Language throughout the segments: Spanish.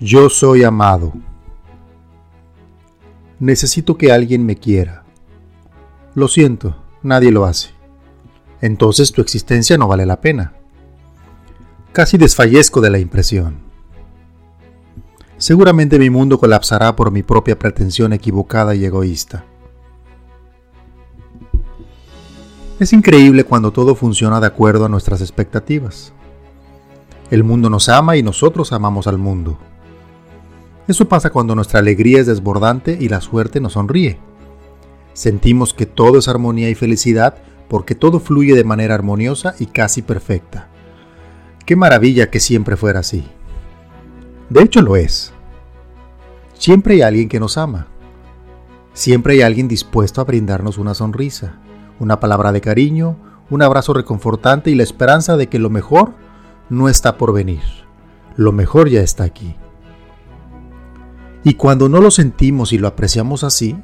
Yo soy amado. Necesito que alguien me quiera. Lo siento, nadie lo hace. Entonces tu existencia no vale la pena. Casi desfallezco de la impresión. Seguramente mi mundo colapsará por mi propia pretensión equivocada y egoísta. Es increíble cuando todo funciona de acuerdo a nuestras expectativas. El mundo nos ama y nosotros amamos al mundo. Eso pasa cuando nuestra alegría es desbordante y la suerte nos sonríe. Sentimos que todo es armonía y felicidad porque todo fluye de manera armoniosa y casi perfecta. Qué maravilla que siempre fuera así. De hecho lo es. Siempre hay alguien que nos ama. Siempre hay alguien dispuesto a brindarnos una sonrisa, una palabra de cariño, un abrazo reconfortante y la esperanza de que lo mejor no está por venir. Lo mejor ya está aquí. Y cuando no lo sentimos y lo apreciamos así,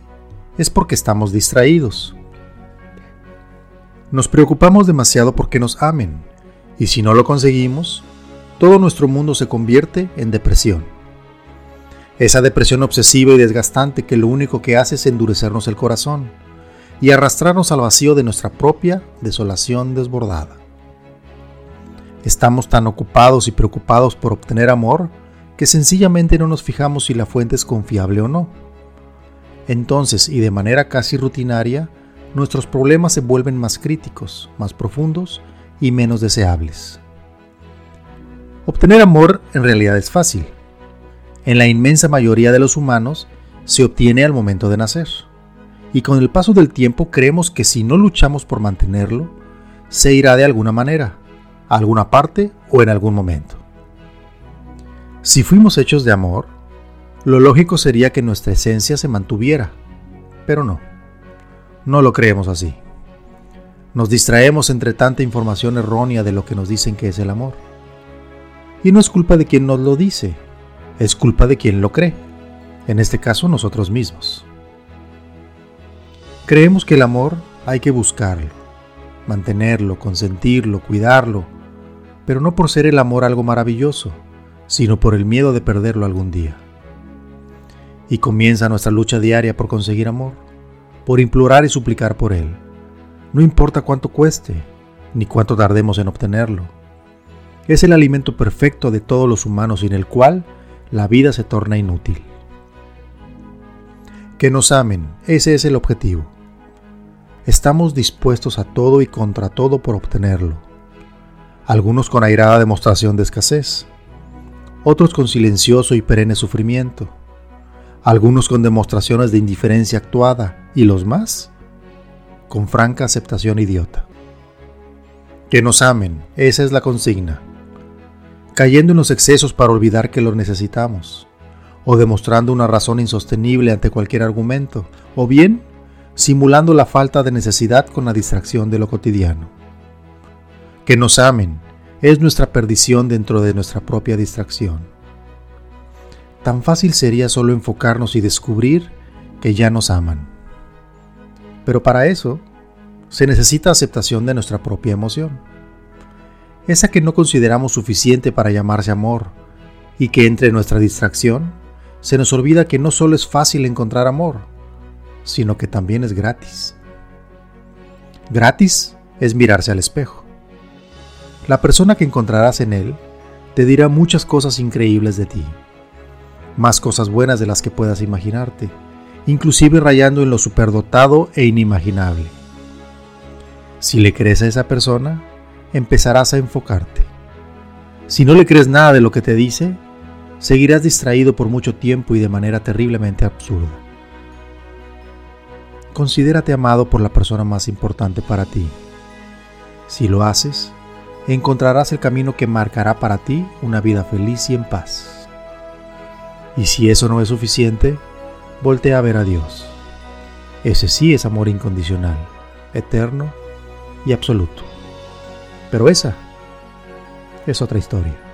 es porque estamos distraídos. Nos preocupamos demasiado porque nos amen, y si no lo conseguimos, todo nuestro mundo se convierte en depresión. Esa depresión obsesiva y desgastante que lo único que hace es endurecernos el corazón y arrastrarnos al vacío de nuestra propia desolación desbordada. Estamos tan ocupados y preocupados por obtener amor que sencillamente no nos fijamos si la fuente es confiable o no. Entonces, y de manera casi rutinaria, nuestros problemas se vuelven más críticos, más profundos y menos deseables. Obtener amor en realidad es fácil. En la inmensa mayoría de los humanos se obtiene al momento de nacer. Y con el paso del tiempo creemos que si no luchamos por mantenerlo, se irá de alguna manera, a alguna parte o en algún momento. Si fuimos hechos de amor, lo lógico sería que nuestra esencia se mantuviera, pero no, no lo creemos así. Nos distraemos entre tanta información errónea de lo que nos dicen que es el amor. Y no es culpa de quien nos lo dice, es culpa de quien lo cree, en este caso nosotros mismos. Creemos que el amor hay que buscarlo, mantenerlo, consentirlo, cuidarlo, pero no por ser el amor algo maravilloso, sino por el miedo de perderlo algún día. Y comienza nuestra lucha diaria por conseguir amor, por implorar y suplicar por él. No importa cuánto cueste, ni cuánto tardemos en obtenerlo. Es el alimento perfecto de todos los humanos sin el cual la vida se torna inútil. Que nos amen, ese es el objetivo. Estamos dispuestos a todo y contra todo por obtenerlo. Algunos con airada demostración de escasez, otros con silencioso y perenne sufrimiento, algunos con demostraciones de indiferencia actuada y los más con franca aceptación idiota. Que nos amen, esa es la consigna, cayendo en los excesos para olvidar que los necesitamos, o demostrando una razón insostenible ante cualquier argumento, o bien simulando la falta de necesidad con la distracción de lo cotidiano. Que nos amen, es nuestra perdición dentro de nuestra propia distracción. Tan fácil sería solo enfocarnos y descubrir que ya nos aman. Pero para eso se necesita aceptación de nuestra propia emoción. Esa que no consideramos suficiente para llamarse amor y que entre nuestra distracción se nos olvida que no solo es fácil encontrar amor, sino que también es gratis. Gratis es mirarse al espejo. La persona que encontrarás en él te dirá muchas cosas increíbles de ti, más cosas buenas de las que puedas imaginarte, inclusive rayando en lo superdotado e inimaginable. Si le crees a esa persona, empezarás a enfocarte. Si no le crees nada de lo que te dice, seguirás distraído por mucho tiempo y de manera terriblemente absurda. Considérate amado por la persona más importante para ti. Si lo haces, encontrarás el camino que marcará para ti una vida feliz y en paz. Y si eso no es suficiente, voltea a ver a Dios. Ese sí es amor incondicional, eterno y absoluto. Pero esa es otra historia.